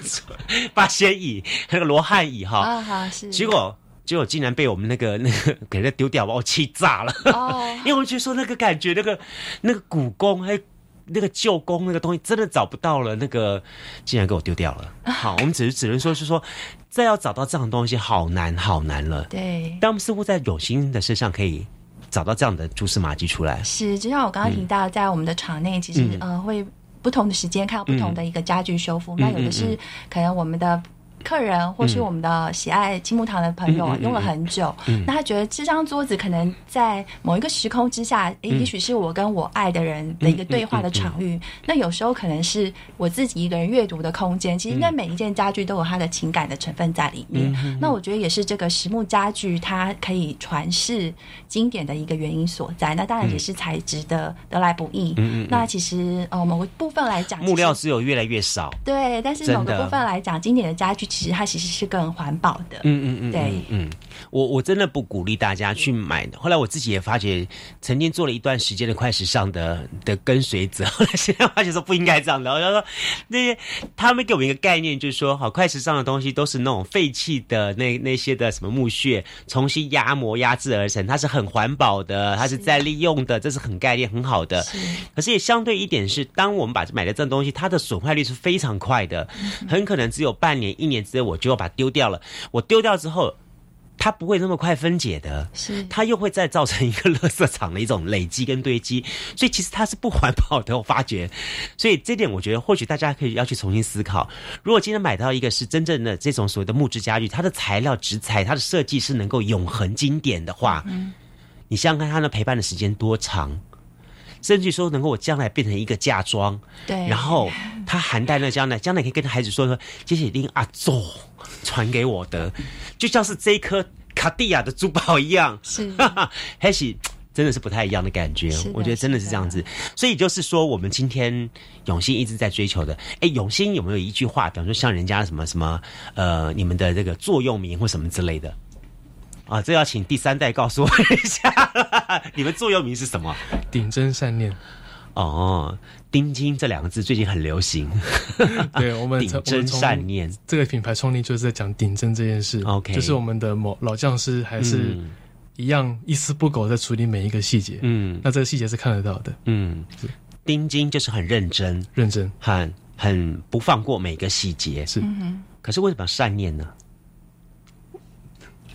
八仙椅，那个罗汉椅哈，啊哈，是，结果。结果竟然被我们那个 那个给他丢掉，把我气炸了。哦，因为我就说那个感觉，那个那个古宫还有那个旧宫那个东西真的找不到了，那个竟然给我丢掉了。好，我们只是只能说是说，再要找到这样的东西好难好难了。对，但我们似乎在永兴的身上可以找到这样的蛛丝马迹出来。是，就像我刚刚提到，在我们的场内，其实呃会不同的时间看到不同的一个家具修复。那有的是可能我们的。客人或是我们的喜爱青木堂的朋友用了很久，那他觉得这张桌子可能在某一个时空之下，也许是我跟我爱的人的一个对话的场域。那有时候可能是我自己一个人阅读的空间。其实，那每一件家具都有它的情感的成分在里面。那我觉得也是这个实木家具它可以传世经典的一个原因所在。那当然也是材质的得来不易。那其实呃某个部分来讲，木料只有越来越少。对，但是某个部分来讲，经典的家具。其实它其实是更环保的。嗯嗯嗯，对，嗯，我我真的不鼓励大家去买的。后来我自己也发觉，曾经做了一段时间的快时尚的的跟随者，后来现在发觉说不应该这样的。我就说那些他们给我们一个概念，就是说，好，快时尚的东西都是那种废弃的那那些的什么木屑重新压模压制而成，它是很环保的，它是在利用的，这是很概念很好的。可是也相对一点是，当我们把买的这种东西，它的损坏率是非常快的，很可能只有半年、一年之内我就要把它丢掉了。我丢掉之后，它不会那么快分解的，是它又会再造成一个垃圾场的一种累积跟堆积，所以其实它是不环保的。我发觉，所以这点我觉得或许大家可以要去重新思考。如果今天买到一个是真正的这种所谓的木质家具，它的材料、植材、它的设计是能够永恒经典的话，嗯你想想看它能陪伴的时间多长。甚至说能够我将来变成一个嫁妆，对，然后它含带那将来，将来可以跟孩子说说，这是令阿祖传给我的，就像是这一颗卡地亚的珠宝一样，是，还是真的是不太一样的感觉。我觉得真的是这样子，所以就是说，我们今天永兴一直在追求的，哎，永兴有没有一句话，比方说像人家什么什么，呃，你们的这个座右铭或什么之类的？啊，这要请第三代告诉我一下，你们座右铭是什么？顶真善念。哦，丁金这两个字最近很流行。对我们 顶真善念这个品牌创立就是在讲顶真这件事。OK，就是我们的某老匠师还是一样一丝不苟在处理每一个细节。嗯，那这个细节是看得到的。嗯，丁金就是很认真，认真，很很不放过每个细节。是，可是为什么善念呢？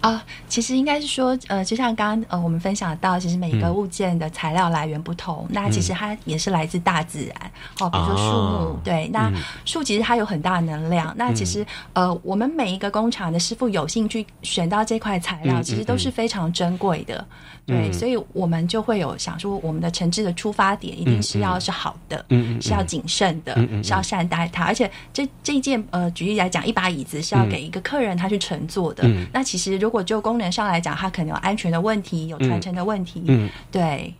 啊，其实应该是说，呃，就像刚刚呃我们分享到，其实每一个物件的材料来源不同，那其实它也是来自大自然。哦，比如说树木，对，那树其实它有很大的能量。那其实呃，我们每一个工厂的师傅有兴趣选到这块材料，其实都是非常珍贵的。对，所以我们就会有想说，我们的诚挚的出发点一定是要是好的，是要谨慎的，是要善待它。而且这这一件呃，举例来讲，一把椅子是要给一个客人他去乘坐的。那其实如果就功能上来讲，它可能有安全的问题，有传承的问题。嗯，对。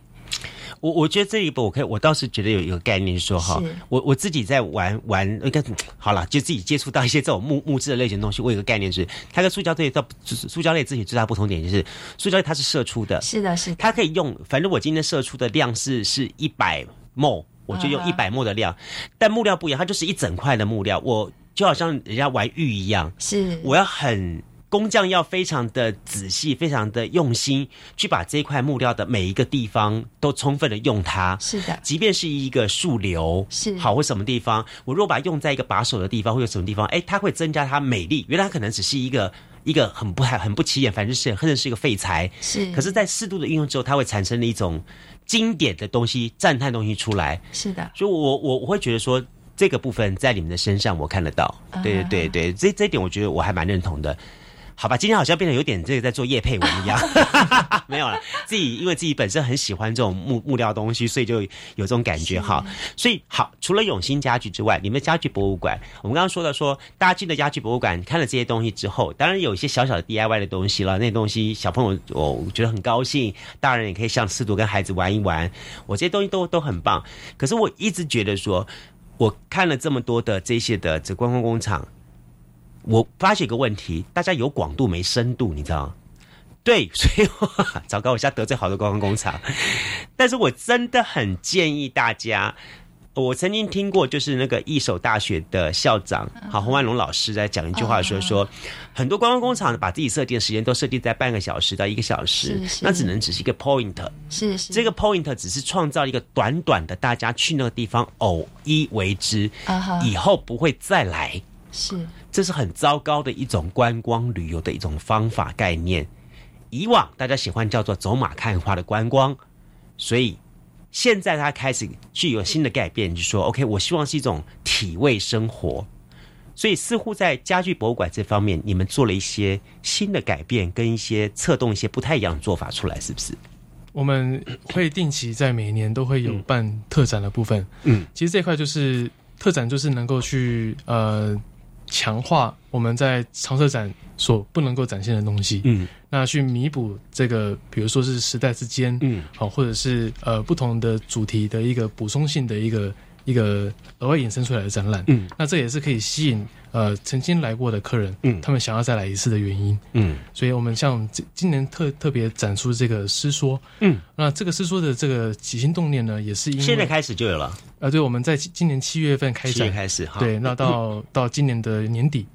我我觉得这一步，我可以，我倒是觉得有一个概念说哈，我我自己在玩玩，应该好了，就自己接触到一些这种木木质的类型东西。我有个概念是，它跟塑胶类到塑胶类自己最大不同点就是，塑胶类它是射出的，是的，是它可以用，反正我今天射出的量是是一百墨，我就用一百墨的量。但木料不一样，它就是一整块的木料，我就好像人家玩玉一样，是我要很。工匠要非常的仔细，非常的用心，去把这块木料的每一个地方都充分的用它。是的，即便是一个树瘤，是好或什么地方，我若把它用在一个把手的地方，或者什么地方，哎，它会增加它美丽。原来它可能只是一个一个很不很不起眼，反正是或者是一个废材。是，可是，在适度的运用之后，它会产生了一种经典的东西、赞叹东西出来。是的，所以我我我会觉得说，这个部分在你们的身上我看得到。对对对对，这这一点我觉得我还蛮认同的。好吧，今天好像变得有点这个在做叶配文一样，没有了。自己因为自己本身很喜欢这种木木料东西，所以就有这种感觉哈。所以好，除了永兴家具之外，你们家具博物馆，我们刚刚说到说，大家进了家具博物馆，看了这些东西之后，当然有一些小小的 DIY 的东西了。那些东西小朋友我觉得很高兴，大人也可以像适度跟孩子玩一玩。我这些东西都都很棒。可是我一直觉得说，我看了这么多的这些的这观光工厂。我发现一个问题，大家有广度没深度，你知道吗？对，所以糟糕，我现在得罪好多观光工厂。但是我真的很建议大家，我曾经听过，就是那个一手大学的校长，好洪万龙老师在讲一句话，说说很多观光工厂把自己设定的时间都设定在半个小时到一个小时，那只能只是一个 point，是是，这个 point 只是创造一个短短的大家去那个地方偶一为之，以后不会再来。是，这是很糟糕的一种观光旅游的一种方法概念。以往大家喜欢叫做走马看花的观光，所以现在它开始具有新的改变，就说 OK，我希望是一种体味生活。所以似乎在家具博物馆这方面，你们做了一些新的改变，跟一些策动一些不太一样的做法出来，是不是？我们会定期在每年都会有办特展的部分。嗯，其实这块就是特展，就是能够去呃。强化我们在常设展所不能够展现的东西，嗯，那去弥补这个，比如说是时代之间，嗯，好，或者是呃不同的主题的一个补充性的一个一个额外衍生出来的展览。嗯，那这也是可以吸引呃曾经来过的客人，嗯，他们想要再来一次的原因。嗯，所以我们像今今年特特别展出这个诗说，嗯，那这个诗说的这个起心动念呢，也是因为现在开始就有了。呃，对，我们在今年七月份开展开始哈，对，那到 到今年的年底。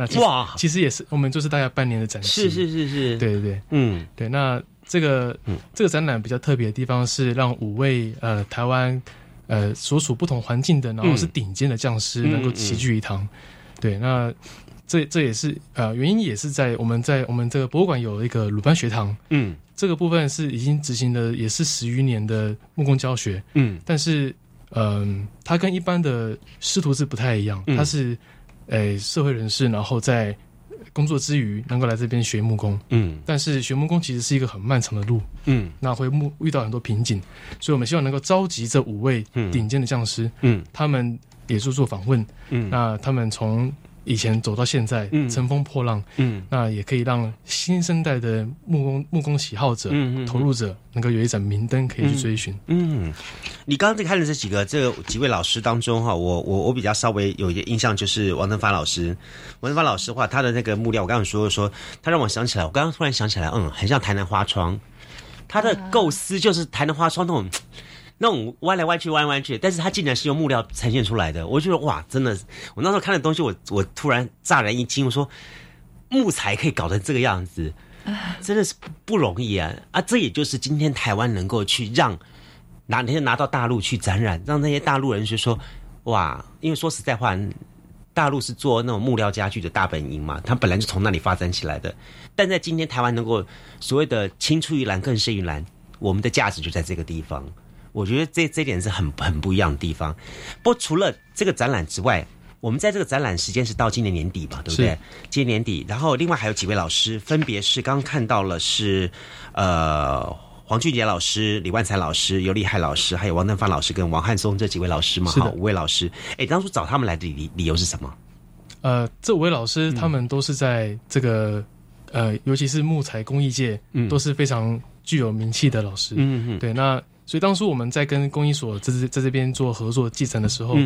那哇，其实也是我们就是大概半年的展示，是是是是，对对对，嗯，对。那这个这个展览比较特别的地方是让五位呃台湾呃所处不同环境的，然后是顶尖的匠师能够齐聚一堂。对，那这这也是呃原因也是在我们在我们这个博物馆有一个鲁班学堂，嗯，这个部分是已经执行的也是十余年的木工教学，嗯，但是嗯，它跟一般的师徒制不太一样，它是。诶，社会人士，然后在工作之余能够来这边学木工，嗯，但是学木工其实是一个很漫长的路，嗯，那会木遇到很多瓶颈，所以我们希望能够召集这五位顶尖的匠师，嗯，他们也做做访问，嗯，那他们从。以前走到现在，乘风破浪，嗯，那也可以让新生代的木工木工喜好者、嗯投入者能够有一盏明灯可以去追寻。嗯，你刚刚在看的这几个这几位老师当中哈，我我我比较稍微有一个印象就是王登发老师。王登发老师的话，他的那个木料，我刚刚说说，他让我想起来，我刚刚突然想起来，嗯，很像台南花窗，他的构思就是台南花窗那种。那种弯来弯去，弯来弯去，但是它竟然是用木料呈现出来的，我觉得哇，真的，我那时候看的东西，我我突然乍然一惊，我说木材可以搞成这个样子，真的是不容易啊！啊，这也就是今天台湾能够去让哪天拿到大陆去展览，让那些大陆人去说哇，因为说实在话，大陆是做那种木料家具的大本营嘛，它本来就从那里发展起来的，但在今天台湾能够所谓的青出于蓝更胜于蓝，我们的价值就在这个地方。我觉得这这点是很很不一样的地方。不过除了这个展览之外，我们在这个展览时间是到今年年底嘛，对不对？今年年底，然后另外还有几位老师，分别是刚刚看到了是呃黄俊杰老师、李万才老师、尤立海老师，还有王登芳老师跟王汉松这几位老师嘛，好，五位老师。哎，当初找他们来的理理由是什么？呃，这五位老师他们都是在这个呃，尤其是木材工艺界，嗯都是非常具有名气的老师。嗯嗯，对，那。所以当初我们在跟公益所在在这边做合作继承的时候，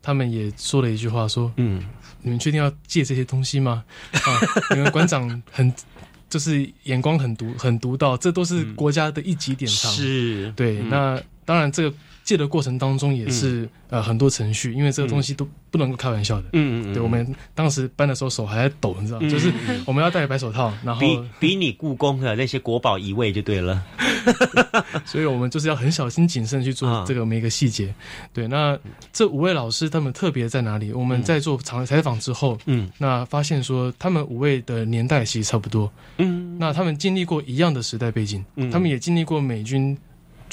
他们也说了一句话，说：“嗯，你们确定要借这些东西吗？啊，你们馆长很就是眼光很独很独到，这都是国家的一级典藏。是对，那当然这个。”借的过程当中也是呃很多程序，因为这个东西都不能够开玩笑的。嗯嗯对我们当时搬的时候手还在抖，你知道，就是我们要戴白手套，然后比比你故宫的那些国宝移位就对了。所以我们就是要很小心谨慎去做这个每一个细节。对，那这五位老师他们特别在哪里？我们在做长采访之后，嗯，那发现说他们五位的年代其实差不多。嗯，那他们经历过一样的时代背景，他们也经历过美军。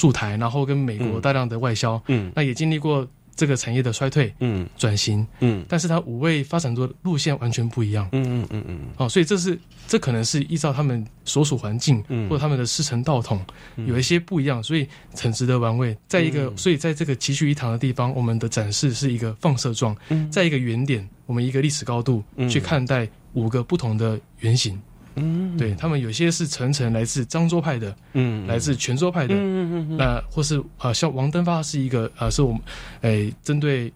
驻台，然后跟美国大量的外销，嗯，那也经历过这个产业的衰退，嗯，转型，嗯，但是它五位发展的路线完全不一样，嗯嗯嗯嗯，哦，所以这是这可能是依照他们所属环境，嗯，或者他们的师承道统有一些不一样，所以很值得玩味。在一个，所以在这个齐聚一堂的地方，我们的展示是一个放射状，在一个原点，我们一个历史高度去看待五个不同的原型。嗯，对他们有些是层层来自漳州派的，嗯，来自泉州派的，嗯嗯嗯，那或是啊，像王登发是一个啊，是我们诶针对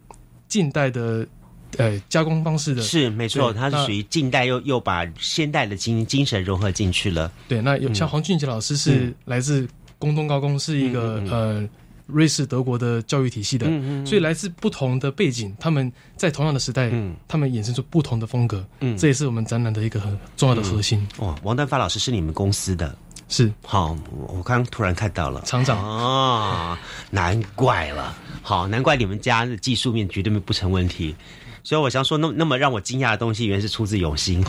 近代的呃加工方式的，是没错，他是属于近代又又把现代的精精神融合进去了。对，那有像黄俊杰老师是来自工东高工，是一个呃。瑞士、德国的教育体系的，所以来自不同的背景，他们在同样的时代，他们衍生出不同的风格。嗯，这也是我们展览的一个很重要的核心。哦，王丹发老师是你们公司的，是。好，我刚突然看到了。厂长。啊，难怪了，好，难怪你们家的技术面绝对不成问题。所以我想说，那那么让我惊讶的东西，原来是出自永兴。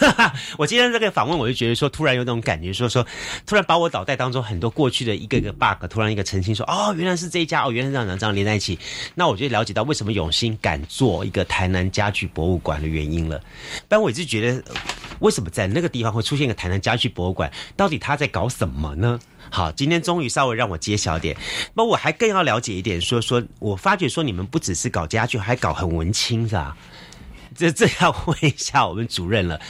我今天这个访问，我就觉得说，突然有那种感觉，说说，突然把我脑袋当中很多过去的一个个 bug，突然一个澄清，说哦，原来是这一家，哦，原来是这样这样连在一起。那我就了解到为什么永兴敢做一个台南家具博物馆的原因了。但我一直觉得，为什么在那个地方会出现一个台南家具博物馆？到底他在搞什么呢？好，今天终于稍微让我揭晓点。那我还更要了解一点，说说我发觉说你们不只是搞家具，还搞很文青，是吧？这这要问一下我们主任了，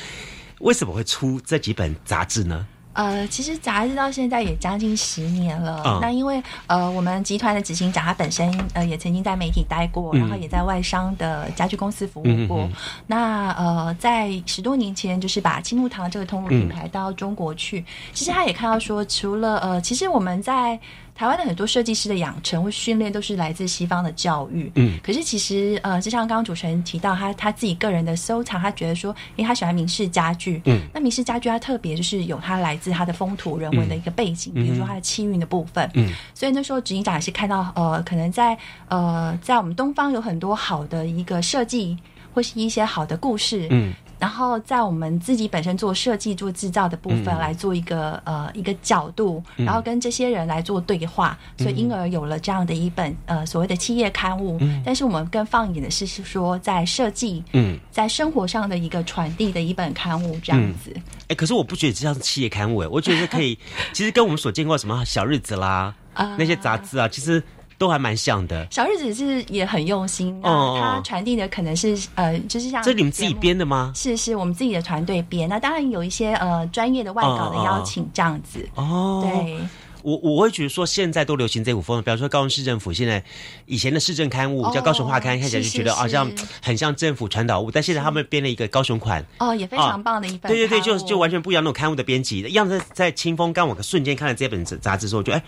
为什么会出这几本杂志呢？呃，其实杂志到现在也将近十年了。那因为呃，我们集团的执行长他本身呃也曾经在媒体待过，然后也在外商的家具公司服务过。那呃，在十多年前，就是把青木堂这个通路品牌到中国去，其实他也看到说，除了呃，其实我们在。台湾的很多设计师的养成或训练都是来自西方的教育，嗯，可是其实呃，就像刚刚主持人提到，他他自己个人的收藏，他觉得说，因为他喜欢明式家具，嗯，那明式家具它特别就是有它来自它的风土人文的一个背景，比如说它的气运的部分，嗯，所以那时候执行长也是看到呃，可能在呃，在我们东方有很多好的一个设计或是一些好的故事，嗯。然后在我们自己本身做设计、做制造的部分来做一个呃一个角度，然后跟这些人来做对话，所以因而有了这样的一本呃所谓的企业刊物。但是我们更放眼的是是说在设计，嗯，在生活上的一个传递的一本刊物这样子。哎，可是我不觉得这像是企业刊物，我觉得可以，其实跟我们所见过什么小日子啦，那些杂志啊，其实。都还蛮像的，小日子是也很用心，它传递的可能是呃，就是像这你们自己编的吗？是是，我们自己的团队编。那当然有一些呃专业的外稿的邀请这样子。哦，对，我我会觉得说现在都流行这股风，比方说高雄市政府现在以前的市政刊物叫高雄画刊，看起来就觉得好像很像政府传导物，但现在他们编了一个高雄款，哦，也非常棒的一本。对对对，就就完全不一样那种刊物的编辑，一样在在清风。刚我瞬间看了这本杂志之后，就哎。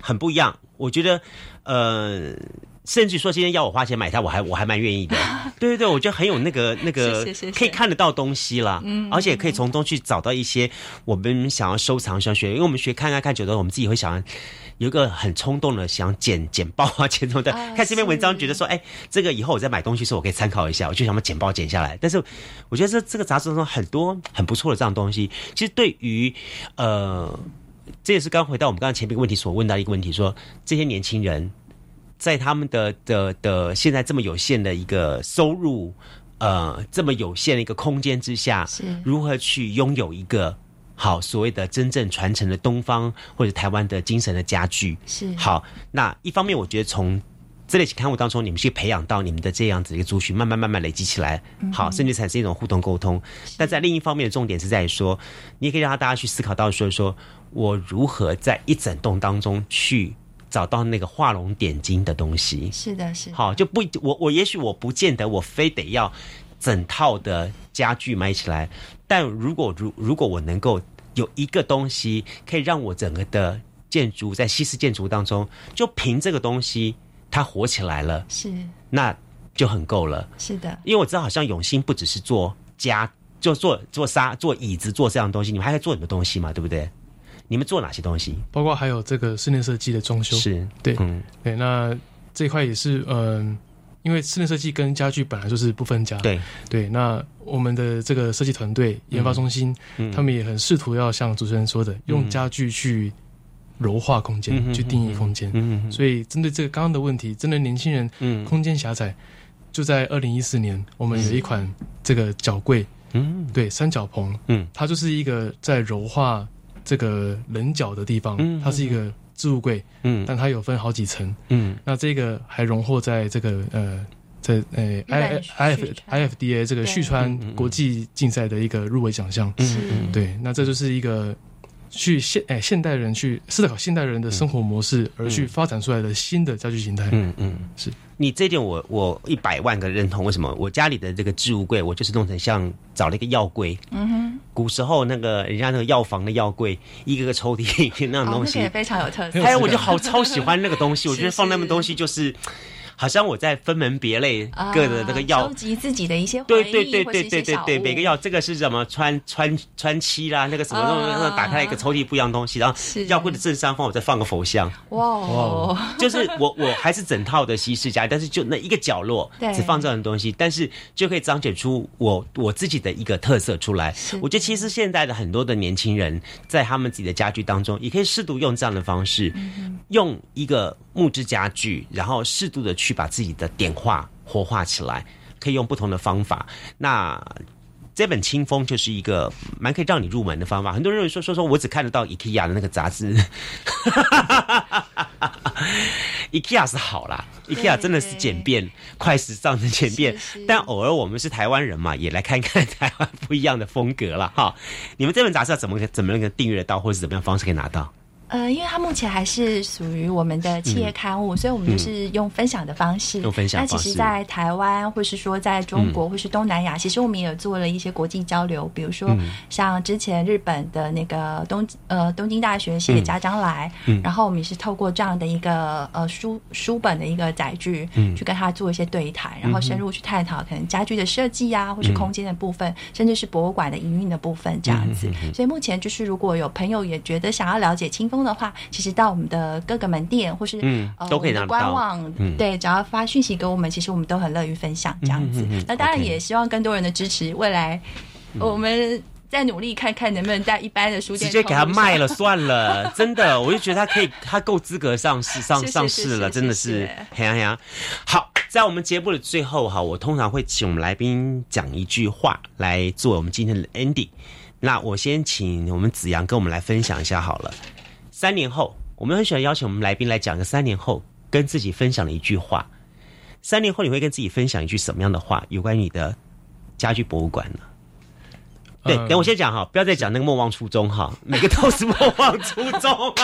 很不一样，我觉得，呃，甚至说今天要我花钱买它，我还我还蛮愿意的。对对对，我觉得很有那个那个可以看得到东西啦，嗯，而且可以从中去找到一些我们想要收藏、想学，因为我们学看看看久了，我们自己会想有一个很冲动的想剪剪报啊，剪什么的。看这篇文章，觉得说，哎，这个以后我在买东西的时候，我可以参考一下，我就想把剪报剪下来。但是我觉得这这个杂志中很多很不错的这样东西，其实对于呃。这也是刚回到我们刚刚前面一个问题所问到一个问题，说这些年轻人在他们的的的现在这么有限的一个收入，呃，这么有限的一个空间之下，是如何去拥有一个好所谓的真正传承的东方或者台湾的精神的家具？是好。那一方面，我觉得从这类型刊物当中，你们去培养到你们的这样子一个族群，慢慢慢慢累积起来，好，甚至产生一种互动沟通。但在另一方面的重点是在于说，你也可以让大家去思考到说说。我如何在一整栋当中去找到那个画龙点睛的东西？是的，是好就不我我也许我不见得我非得要整套的家具买起来，但如果如如果我能够有一个东西可以让我整个的建筑在西式建筑当中，就凭这个东西它火起来了，是那就很够了。是的，因为我知道好像永兴不只是做家，就做做沙做椅子做这样的东西，你们还可以做很多东西嘛，对不对？你们做哪些东西？包括还有这个室内设计的装修，是对，嗯，对，那这一块也是，嗯，因为室内设计跟家具本来就是不分家，对，对，那我们的这个设计团队研发中心，他们也很试图要像主持人说的，用家具去柔化空间，去定义空间，嗯，所以针对这个刚刚的问题，针对年轻人，嗯，空间狭窄，就在二零一四年，我们有一款这个脚柜，嗯，对，三角棚，嗯，它就是一个在柔化。这个棱角的地方，它是一个置物柜，嗯，但它有分好几层，嗯，那这个还荣获在这个呃，在呃 I I F I F D A 这个旭川国际竞赛的一个入围奖项，嗯，对，那这就是一个去现哎现代人去思考现代人的生活模式而去发展出来的新的家具形态，嗯嗯，是。你这点我我一百万个认同。为什么？我家里的这个置物柜，我就是弄成像找了一个药柜。嗯哼。古时候那个人家那个药房的药柜，一个个抽屉 那种东西，也非常有特色。还有，我就好超喜欢那个东西，我觉得放那么东西就是。好像我在分门别类各的那个药，收集自己的一些对对对对对对对，每个药这个是什么穿穿穿漆啦，那个什么那个打开一个抽屉不一样东西，然后药柜的正上方我再放个佛像，哇，就是我我还是整套的西式家，但是就那一个角落只放这样的东西，但是就可以彰显出我我自己的一个特色出来。我觉得其实现在的很多的年轻人在他们自己的家具当中，也可以适度用这样的方式，用一个木质家具，然后适度的去。去把自己的点化活化起来，可以用不同的方法。那这本清风就是一个蛮可以让你入门的方法。很多人认为说说说我只看得到 IKEA 的那个杂志，IKEA 是好啦，IKEA 真的是简便、快时尚的简便。但偶尔我们是台湾人嘛，也来看看台湾不一样的风格了哈。你们这本杂志要怎么怎么那个订阅得到，或者是怎么样方式可以拿到？呃，因为它目前还是属于我们的企业刊物，所以我们就是用分享的方式。用分享那其实，在台湾，或是说在中国，或是东南亚，其实我们也有做了一些国际交流。比如说，像之前日本的那个东呃东京大学写家长来，然后我们也是透过这样的一个呃书书本的一个载具，去跟他做一些对谈，然后深入去探讨可能家具的设计啊，或是空间的部分，甚至是博物馆的营运的部分这样子。所以目前就是，如果有朋友也觉得想要了解清风。的话，其实到我们的各个门店或是嗯都可以拿官网，对，只要发讯息给我们，其实我们都很乐于分享这样子。那当然也希望更多人的支持，未来我们再努力看看能不能在一般的书店直接给他卖了算了。真的，我就觉得他可以，他够资格上市上上市了，真的是嘿呀嘿呀。好，在我们节目的最后哈，我通常会请我们来宾讲一句话来做我们今天的 ending。那我先请我们子阳跟我们来分享一下好了。三年后，我们很喜欢邀请我们来宾来讲个三年后跟自己分享的一句话。三年后你会跟自己分享一句什么样的话？有关于你的家居博物馆呢？对，等我先讲哈，不要再讲那个莫忘初衷哈，每个都是莫忘初衷。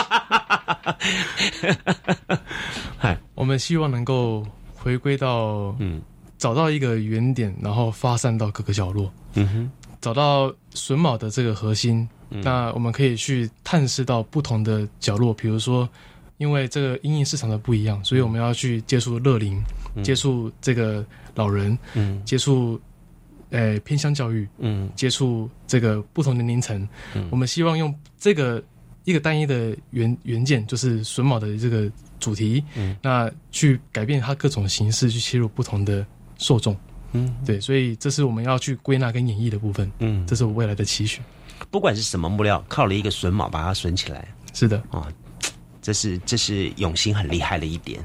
嗨，我们希望能够回归到嗯，找到一个原点，然后发散到各个角落。嗯哼，找到榫卯的这个核心。那我们可以去探视到不同的角落，比如说，因为这个阴影市场的不一样，所以我们要去接触乐龄，接触这个老人，嗯，接触，呃偏乡教育，嗯，接触这个不同年龄层，嗯，我们希望用这个一个单一的原原件，就是榫卯的这个主题，嗯，那去改变它各种形式，去切入不同的受众，嗯，对，所以这是我们要去归纳跟演绎的部分，嗯，这是我未来的期许。不管是什么木料，靠了一个榫卯把它榫起来。是的，啊，这是这是永兴很厉害的一点。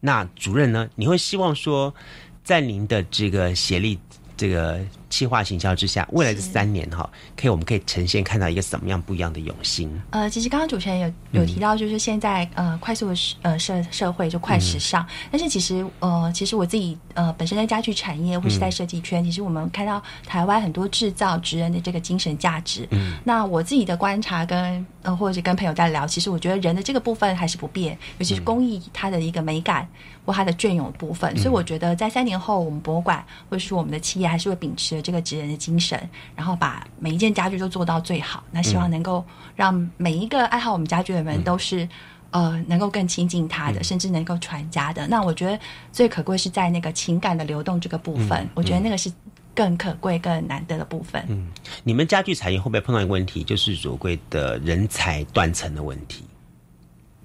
那主任呢？你会希望说，在您的这个协力。这个气化行销之下，未来的三年哈，可以我们可以呈现看到一个什么样不一样的永兴？呃，其实刚刚主持人有有提到，就是现在呃快速的呃社社会就快时尚，但是其实呃其实我自己呃本身在家具产业或是在设计圈，其实我们看到台湾很多制造职人的这个精神价值。嗯，那我自己的观察跟呃或者跟朋友在聊，其实我觉得人的这个部分还是不变，尤其是工艺它的一个美感或它的隽永部分，所以我觉得在三年后，我们博物馆或者是我们的企业。还是会秉持这个职人的精神，然后把每一件家具都做到最好。那希望能够让每一个爱好我们家具的人都是呃能够更亲近他的，甚至能够传家的。那我觉得最可贵是在那个情感的流动这个部分，我觉得那个是更可贵、更难得的部分。嗯，你们家具产业会不会碰到一个问题，就是所谓的人才断层的问题？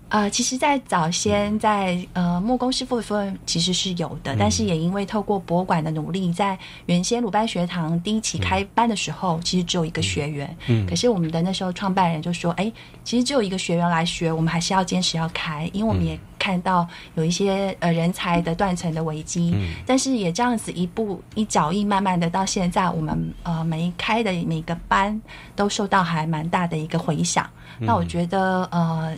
呃，其实，在早先，在呃木工师傅的部分其实是有的，但是也因为透过博物馆的努力，在原先鲁班学堂第一期开班的时候，其实只有一个学员。嗯。可是我们的那时候创办人就说：“哎，其实只有一个学员来学，我们还是要坚持要开，因为我们也看到有一些呃人才的断层的危机。嗯。但是也这样子一步一脚印，慢慢的到现在，我们呃每开的每个班都受到还蛮大的一个回响。那我觉得呃。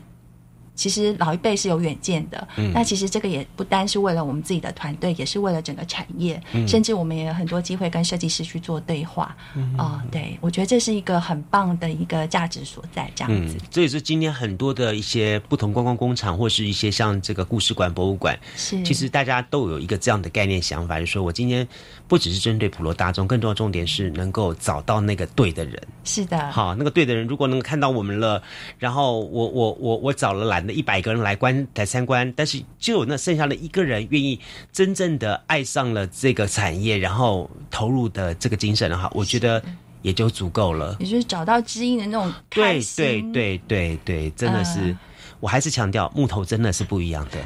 其实老一辈是有远见的，嗯那其实这个也不单是为了我们自己的团队，也是为了整个产业，甚至我们也有很多机会跟设计师去做对话。啊，对我觉得这是一个很棒的一个价值所在，这样子。这也是今天很多的一些不同观光工厂，或是一些像这个故事馆、博物馆，是其实大家都有一个这样的概念想法，就是说我今天不只是针对普罗大众，更重要的重点是能够找到那个对的人。是的，好，那个对的人如果能够看到我们了，然后我我我我找了懒。一百个人来观来参观，但是就有那剩下的一个人愿意真正的爱上了这个产业，然后投入的这个精神的话，我觉得也就足够了。也就是找到知音的那种对对对对对，真的是，我还是强调木头真的是不一样的。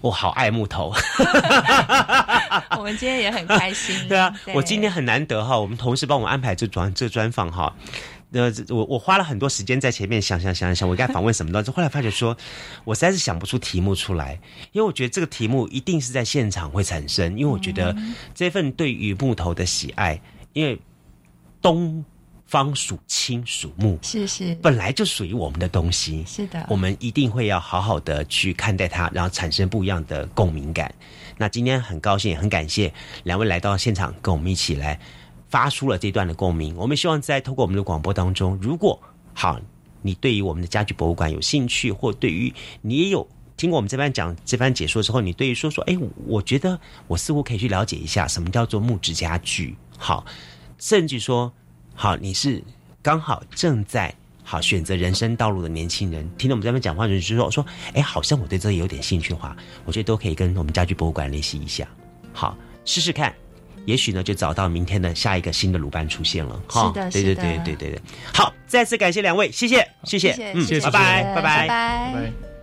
我好爱木头，我们今天也很开心。对啊，我今天很难得哈，我们同事帮我安排这专这专访哈。呃，我我花了很多时间在前面想想想想，我该访问什么的。后来发觉说，我实在是想不出题目出来，因为我觉得这个题目一定是在现场会产生。因为我觉得这份对于木头的喜爱，因为东方属青属木，是是，本来就属于我们的东西，是的，我们一定会要好好的去看待它，然后产生不一样的共鸣感。那今天很高兴，也很感谢两位来到现场，跟我们一起来发出了这段的共鸣。我们希望在透过我们的广播当中，如果好，你对于我们的家具博物馆有兴趣，或对于你也有听过我们这番讲这番解说之后，你对于说说，哎，我觉得我似乎可以去了解一下什么叫做木质家具。好，甚至说，好，你是刚好正在。好，选择人生道路的年轻人，听到我们这边讲话，就是说说，哎，好像我对这有点兴趣的话，我觉得都可以跟我们家具博物馆联系一下，好，试试看，也许呢，就找到明天的下一个新的鲁班出现了。是的，对对对对对对。好，再次感谢两位，谢谢，谢谢，嗯，拜拜，拜拜，拜拜。